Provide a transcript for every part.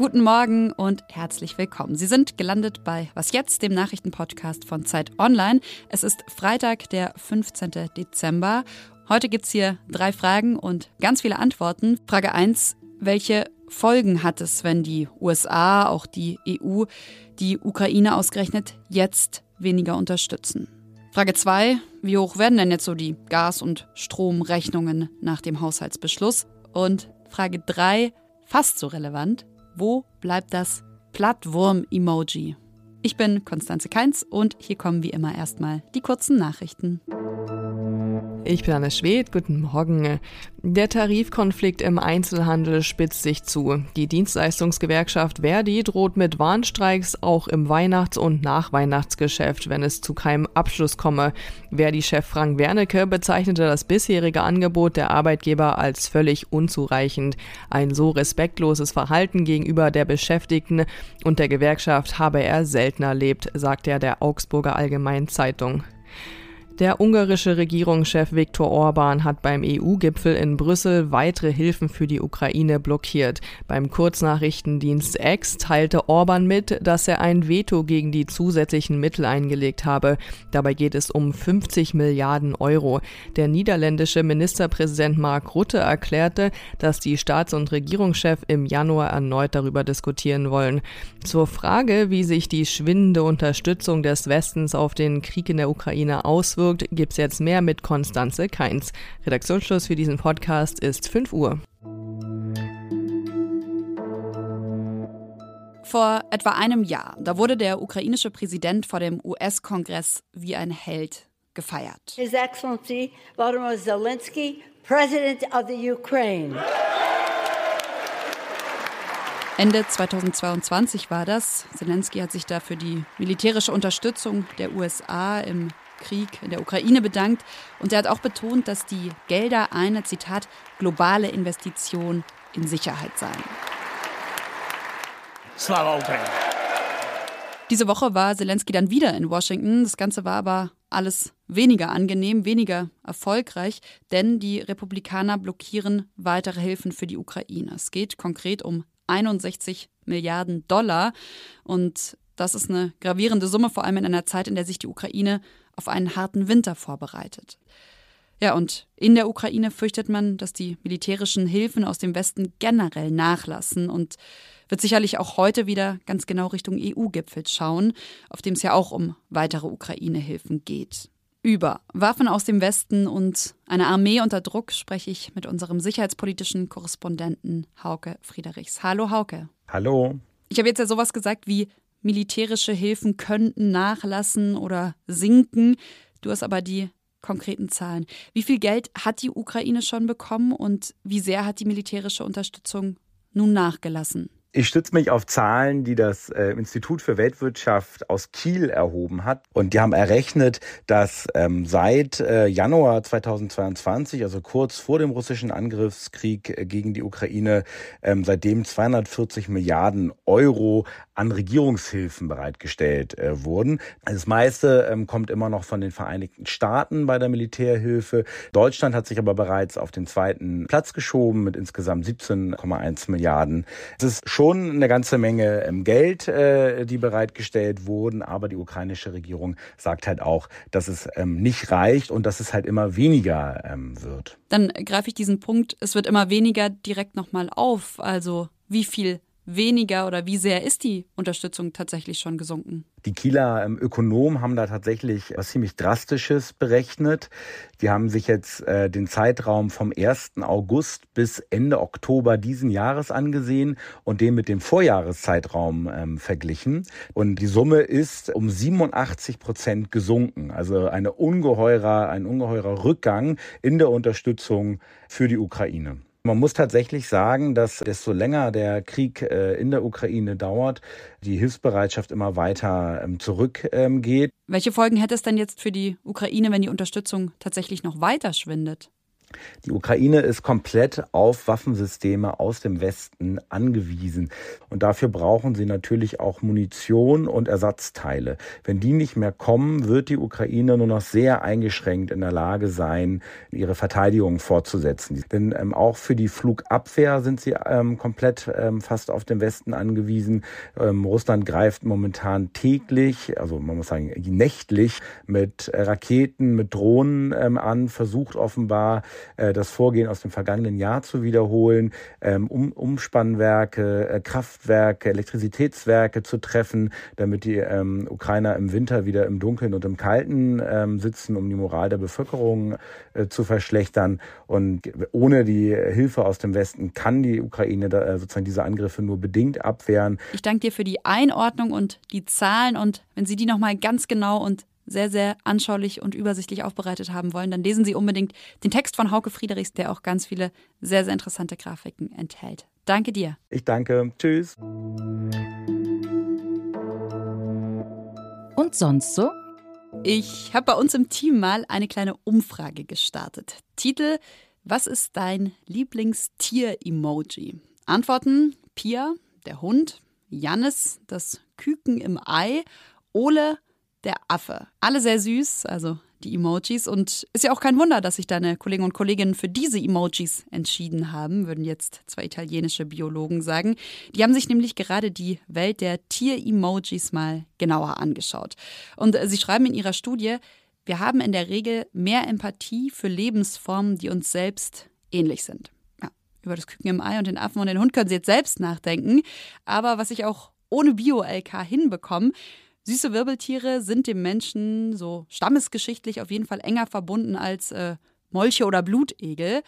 Guten Morgen und herzlich willkommen. Sie sind gelandet bei Was jetzt, dem Nachrichtenpodcast von Zeit Online. Es ist Freitag, der 15. Dezember. Heute gibt es hier drei Fragen und ganz viele Antworten. Frage 1. Welche Folgen hat es, wenn die USA, auch die EU, die Ukraine ausgerechnet jetzt weniger unterstützen? Frage 2. Wie hoch werden denn jetzt so die Gas- und Stromrechnungen nach dem Haushaltsbeschluss? Und Frage 3. Fast so relevant. Wo bleibt das Plattwurm-Emoji? Ich bin Konstanze Keins und hier kommen wie immer erstmal die kurzen Nachrichten. Ich bin Anne Schwed, guten Morgen. Der Tarifkonflikt im Einzelhandel spitzt sich zu. Die Dienstleistungsgewerkschaft Verdi droht mit Warnstreiks auch im Weihnachts- und Nachweihnachtsgeschäft, wenn es zu keinem Abschluss komme. Verdi-Chef Frank Wernicke bezeichnete das bisherige Angebot der Arbeitgeber als völlig unzureichend. Ein so respektloses Verhalten gegenüber der Beschäftigten und der Gewerkschaft habe er selten erlebt, sagt er der Augsburger Allgemeinen Zeitung. Der ungarische Regierungschef Viktor Orban hat beim EU-Gipfel in Brüssel weitere Hilfen für die Ukraine blockiert. Beim Kurznachrichtendienst X teilte Orban mit, dass er ein Veto gegen die zusätzlichen Mittel eingelegt habe. Dabei geht es um 50 Milliarden Euro. Der niederländische Ministerpräsident Mark Rutte erklärte, dass die Staats- und Regierungschef im Januar erneut darüber diskutieren wollen. Zur Frage, wie sich die schwindende Unterstützung des Westens auf den Krieg in der Ukraine auswirkt, gibt gibt's jetzt mehr mit Konstanze Keins. Redaktionsschluss für diesen Podcast ist 5 Uhr. Vor etwa einem Jahr, da wurde der ukrainische Präsident vor dem US-Kongress wie ein Held gefeiert. His Excellency Volodymyr Zelensky, President of the Ukraine. Ende 2022 war das. Zelensky hat sich da für die militärische Unterstützung der USA im Krieg in der Ukraine bedankt und er hat auch betont, dass die Gelder eine, Zitat, globale Investition in Sicherheit seien. Slava Ukraine. Diese Woche war Zelensky dann wieder in Washington. Das Ganze war aber alles weniger angenehm, weniger erfolgreich, denn die Republikaner blockieren weitere Hilfen für die Ukraine. Es geht konkret um 61 Milliarden Dollar und das ist eine gravierende Summe, vor allem in einer Zeit, in der sich die Ukraine auf einen harten Winter vorbereitet. Ja, und in der Ukraine fürchtet man, dass die militärischen Hilfen aus dem Westen generell nachlassen und wird sicherlich auch heute wieder ganz genau Richtung EU-Gipfel schauen, auf dem es ja auch um weitere Ukraine-Hilfen geht. Über Waffen aus dem Westen und eine Armee unter Druck spreche ich mit unserem sicherheitspolitischen Korrespondenten Hauke Friedrichs. Hallo Hauke. Hallo. Ich habe jetzt ja sowas gesagt wie militärische Hilfen könnten nachlassen oder sinken. Du hast aber die konkreten Zahlen. Wie viel Geld hat die Ukraine schon bekommen und wie sehr hat die militärische Unterstützung nun nachgelassen? Ich stütze mich auf Zahlen, die das äh, Institut für Weltwirtschaft aus Kiel erhoben hat. Und die haben errechnet, dass ähm, seit äh, Januar 2022, also kurz vor dem russischen Angriffskrieg äh, gegen die Ukraine, ähm, seitdem 240 Milliarden Euro an Regierungshilfen bereitgestellt äh, wurden. Das meiste ähm, kommt immer noch von den Vereinigten Staaten bei der Militärhilfe. Deutschland hat sich aber bereits auf den zweiten Platz geschoben mit insgesamt 17,1 Milliarden. Es ist schon eine ganze Menge ähm, Geld, äh, die bereitgestellt wurden, aber die ukrainische Regierung sagt halt auch, dass es ähm, nicht reicht und dass es halt immer weniger ähm, wird. Dann greife ich diesen Punkt, es wird immer weniger direkt nochmal auf. Also wie viel weniger oder wie sehr ist die Unterstützung tatsächlich schon gesunken? Die Kieler ähm, Ökonomen haben da tatsächlich was ziemlich Drastisches berechnet. Die haben sich jetzt äh, den Zeitraum vom 1. August bis Ende Oktober diesen Jahres angesehen und den mit dem Vorjahreszeitraum ähm, verglichen. Und die Summe ist um 87 Prozent gesunken. Also eine ungeheurer, ein ungeheurer Rückgang in der Unterstützung für die Ukraine. Man muss tatsächlich sagen, dass desto länger der Krieg äh, in der Ukraine dauert, die Hilfsbereitschaft immer weiter ähm, zurückgeht. Ähm, Welche Folgen hätte es denn jetzt für die Ukraine, wenn die Unterstützung tatsächlich noch weiter schwindet? Die Ukraine ist komplett auf Waffensysteme aus dem Westen angewiesen. Und dafür brauchen sie natürlich auch Munition und Ersatzteile. Wenn die nicht mehr kommen, wird die Ukraine nur noch sehr eingeschränkt in der Lage sein, ihre Verteidigung fortzusetzen. Denn ähm, auch für die Flugabwehr sind sie ähm, komplett ähm, fast auf den Westen angewiesen. Ähm, Russland greift momentan täglich, also man muss sagen nächtlich, mit Raketen, mit Drohnen ähm, an, versucht offenbar, äh, das Vorgehen aus dem vergangenen Jahr zu wiederholen, ähm, um, Umspannwerke, äh, Kraftwerke, Elektrizitätswerke zu treffen, damit die ähm, Ukrainer im Winter wieder im Dunkeln und im Kalten ähm, sitzen, um die Moral der Bevölkerung äh, zu verschlechtern. Und ohne die Hilfe aus dem Westen kann die Ukraine sozusagen diese Angriffe nur bedingt abwehren. Ich danke dir für die Einordnung und die Zahlen und wenn Sie die nochmal ganz genau und sehr, sehr anschaulich und übersichtlich aufbereitet haben wollen, dann lesen Sie unbedingt den Text von Hauke Friedrichs, der auch ganz viele sehr, sehr interessante Grafiken enthält. Danke dir. Ich danke. Tschüss. Und sonst so? Ich habe bei uns im Team mal eine kleine Umfrage gestartet. Titel: Was ist dein Lieblingstier-Emoji? Antworten: Pia, der Hund, Jannis, das Küken im Ei, Ole, der Affe. Alle sehr süß, also die Emojis. Und ist ja auch kein Wunder, dass sich deine Kollegen und Kolleginnen für diese Emojis entschieden haben, würden jetzt zwei italienische Biologen sagen. Die haben sich nämlich gerade die Welt der Tier-Emojis mal genauer angeschaut. Und sie schreiben in ihrer Studie, wir haben in der Regel mehr Empathie für Lebensformen, die uns selbst ähnlich sind. Ja, über das Küken im Ei und den Affen und den Hund können Sie jetzt selbst nachdenken. Aber was ich auch ohne Bio-LK hinbekomme, Süße Wirbeltiere sind dem Menschen so stammesgeschichtlich auf jeden Fall enger verbunden als äh, Molche oder Blutegel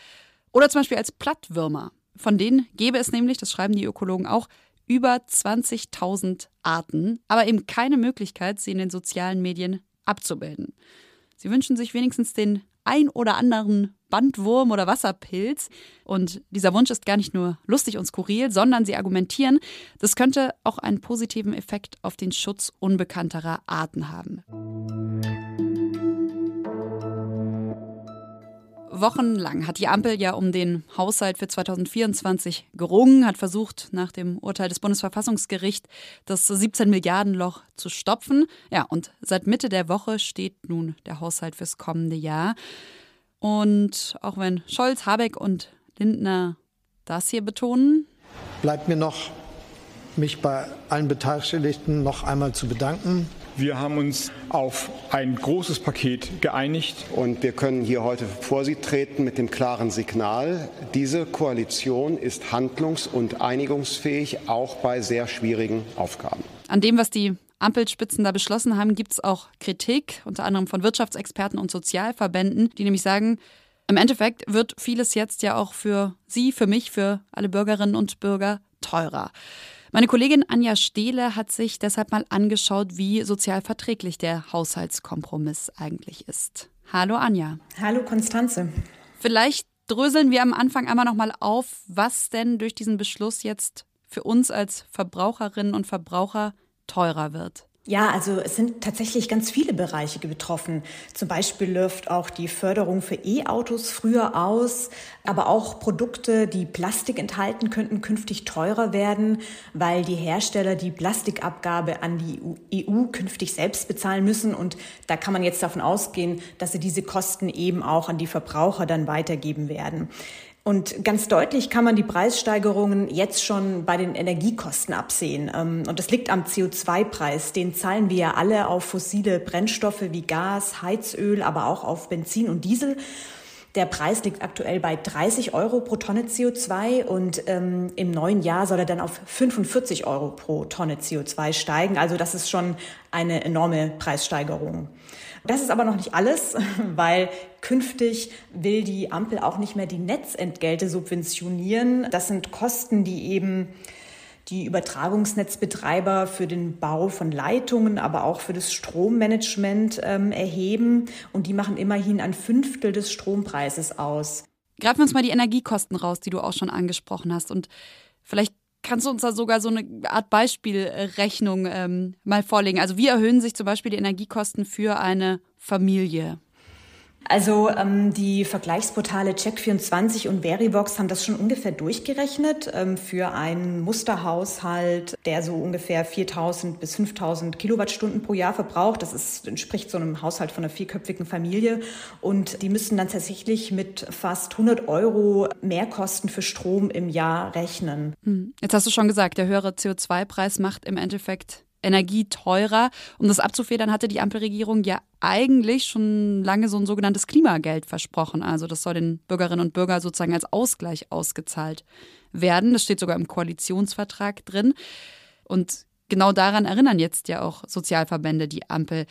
oder zum Beispiel als Plattwürmer. Von denen gäbe es nämlich, das schreiben die Ökologen auch, über 20.000 Arten, aber eben keine Möglichkeit, sie in den sozialen Medien abzubilden. Sie wünschen sich wenigstens den ein oder anderen Bandwurm oder Wasserpilz. Und dieser Wunsch ist gar nicht nur lustig und skurril, sondern sie argumentieren, das könnte auch einen positiven Effekt auf den Schutz unbekannterer Arten haben. Wochenlang hat die Ampel ja um den Haushalt für 2024 gerungen, hat versucht, nach dem Urteil des Bundesverfassungsgerichts das 17 Milliarden Loch zu stopfen. Ja, und seit Mitte der Woche steht nun der Haushalt fürs kommende Jahr. Und auch wenn Scholz, Habeck und Lindner das hier betonen, bleibt mir noch, mich bei allen Beteiligten noch einmal zu bedanken. Wir haben uns auf ein großes Paket geeinigt. Und wir können hier heute vor Sie treten mit dem klaren Signal, diese Koalition ist handlungs- und einigungsfähig, auch bei sehr schwierigen Aufgaben. An dem, was die Ampelspitzen da beschlossen haben, gibt es auch Kritik, unter anderem von Wirtschaftsexperten und Sozialverbänden, die nämlich sagen, im Endeffekt wird vieles jetzt ja auch für Sie, für mich, für alle Bürgerinnen und Bürger teurer. Meine Kollegin Anja Stehle hat sich deshalb mal angeschaut, wie sozial verträglich der Haushaltskompromiss eigentlich ist. Hallo Anja. Hallo Konstanze. Vielleicht dröseln wir am Anfang einmal noch mal auf, was denn durch diesen Beschluss jetzt für uns als Verbraucherinnen und Verbraucher teurer wird. Ja, also es sind tatsächlich ganz viele Bereiche betroffen. Zum Beispiel läuft auch die Förderung für E-Autos früher aus, aber auch Produkte, die Plastik enthalten, könnten künftig teurer werden, weil die Hersteller die Plastikabgabe an die EU künftig selbst bezahlen müssen. Und da kann man jetzt davon ausgehen, dass sie diese Kosten eben auch an die Verbraucher dann weitergeben werden. Und ganz deutlich kann man die Preissteigerungen jetzt schon bei den Energiekosten absehen. Ähm, und das liegt am CO2-Preis. Den zahlen wir ja alle auf fossile Brennstoffe wie Gas, Heizöl, aber auch auf Benzin und Diesel. Der Preis liegt aktuell bei 30 Euro pro Tonne CO2 und ähm, im neuen Jahr soll er dann auf 45 Euro pro Tonne CO2 steigen. Also das ist schon eine enorme Preissteigerung. Das ist aber noch nicht alles, weil künftig will die Ampel auch nicht mehr die Netzentgelte subventionieren. Das sind Kosten, die eben die Übertragungsnetzbetreiber für den Bau von Leitungen, aber auch für das Strommanagement ähm, erheben. Und die machen immerhin ein Fünftel des Strompreises aus. Greifen wir uns mal die Energiekosten raus, die du auch schon angesprochen hast. Und vielleicht Kannst du uns da sogar so eine Art Beispielrechnung ähm, mal vorlegen? Also wie erhöhen sich zum Beispiel die Energiekosten für eine Familie? Also ähm, die Vergleichsportale Check24 und Verivox haben das schon ungefähr durchgerechnet ähm, für einen Musterhaushalt, der so ungefähr 4.000 bis 5.000 Kilowattstunden pro Jahr verbraucht. Das ist, entspricht so einem Haushalt von einer vierköpfigen Familie. Und die müssen dann tatsächlich mit fast 100 Euro Mehrkosten für Strom im Jahr rechnen. Hm. Jetzt hast du schon gesagt, der höhere CO2-Preis macht im Endeffekt Energie teurer. Um das abzufedern, hatte die Ampelregierung ja eigentlich schon lange so ein sogenanntes Klimageld versprochen. Also das soll den Bürgerinnen und Bürgern sozusagen als Ausgleich ausgezahlt werden. Das steht sogar im Koalitionsvertrag drin. Und genau daran erinnern jetzt ja auch Sozialverbände die Ampel.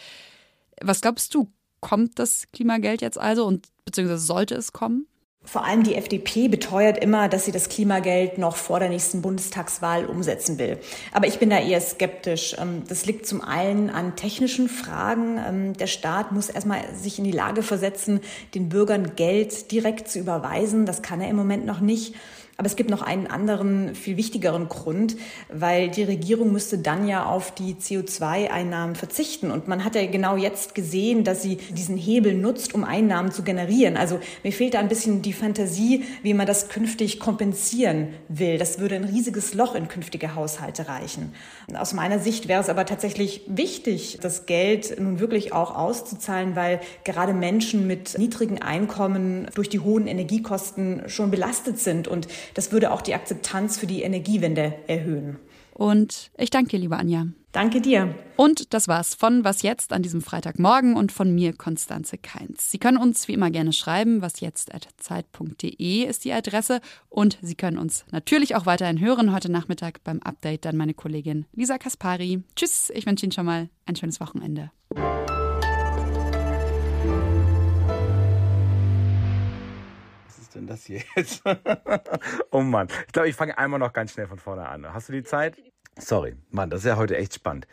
Was glaubst du, kommt das Klimageld jetzt also und beziehungsweise sollte es kommen? Vor allem die FDP beteuert immer, dass sie das Klimageld noch vor der nächsten Bundestagswahl umsetzen will. Aber ich bin da eher skeptisch. Ähm, das liegt zum einen an technischen Fragen. Ähm, der Staat muss erstmal sich in die Lage versetzen, den Bürgern Geld direkt zu überweisen. Das kann er im Moment noch nicht. Aber es gibt noch einen anderen, viel wichtigeren Grund, weil die Regierung müsste dann ja auf die CO2-Einnahmen verzichten. Und man hat ja genau jetzt gesehen, dass sie diesen Hebel nutzt, um Einnahmen zu generieren. Also mir fehlt da ein bisschen die Fantasie, wie man das künftig kompensieren will. Das würde ein riesiges Loch in künftige Haushalte reichen. Aus meiner Sicht wäre es aber tatsächlich wichtig, das Geld nun wirklich auch auszuzahlen, weil gerade Menschen mit niedrigen Einkommen durch die hohen Energiekosten schon belastet sind. Und das würde auch die Akzeptanz für die Energiewende erhöhen. Und ich danke dir, liebe Anja. Danke dir. Und das war's von Was jetzt an diesem Freitagmorgen und von mir, Konstanze Keins. Sie können uns wie immer gerne schreiben. wasjetzt.zeit.de ist die Adresse. Und Sie können uns natürlich auch weiterhin hören. Heute Nachmittag beim Update dann meine Kollegin Lisa Kaspari. Tschüss, ich wünsche Ihnen schon mal ein schönes Wochenende. Denn das hier jetzt? oh Mann. Ich glaube, ich fange einmal noch ganz schnell von vorne an. Hast du die Zeit? Sorry, Mann, das ist ja heute echt spannend.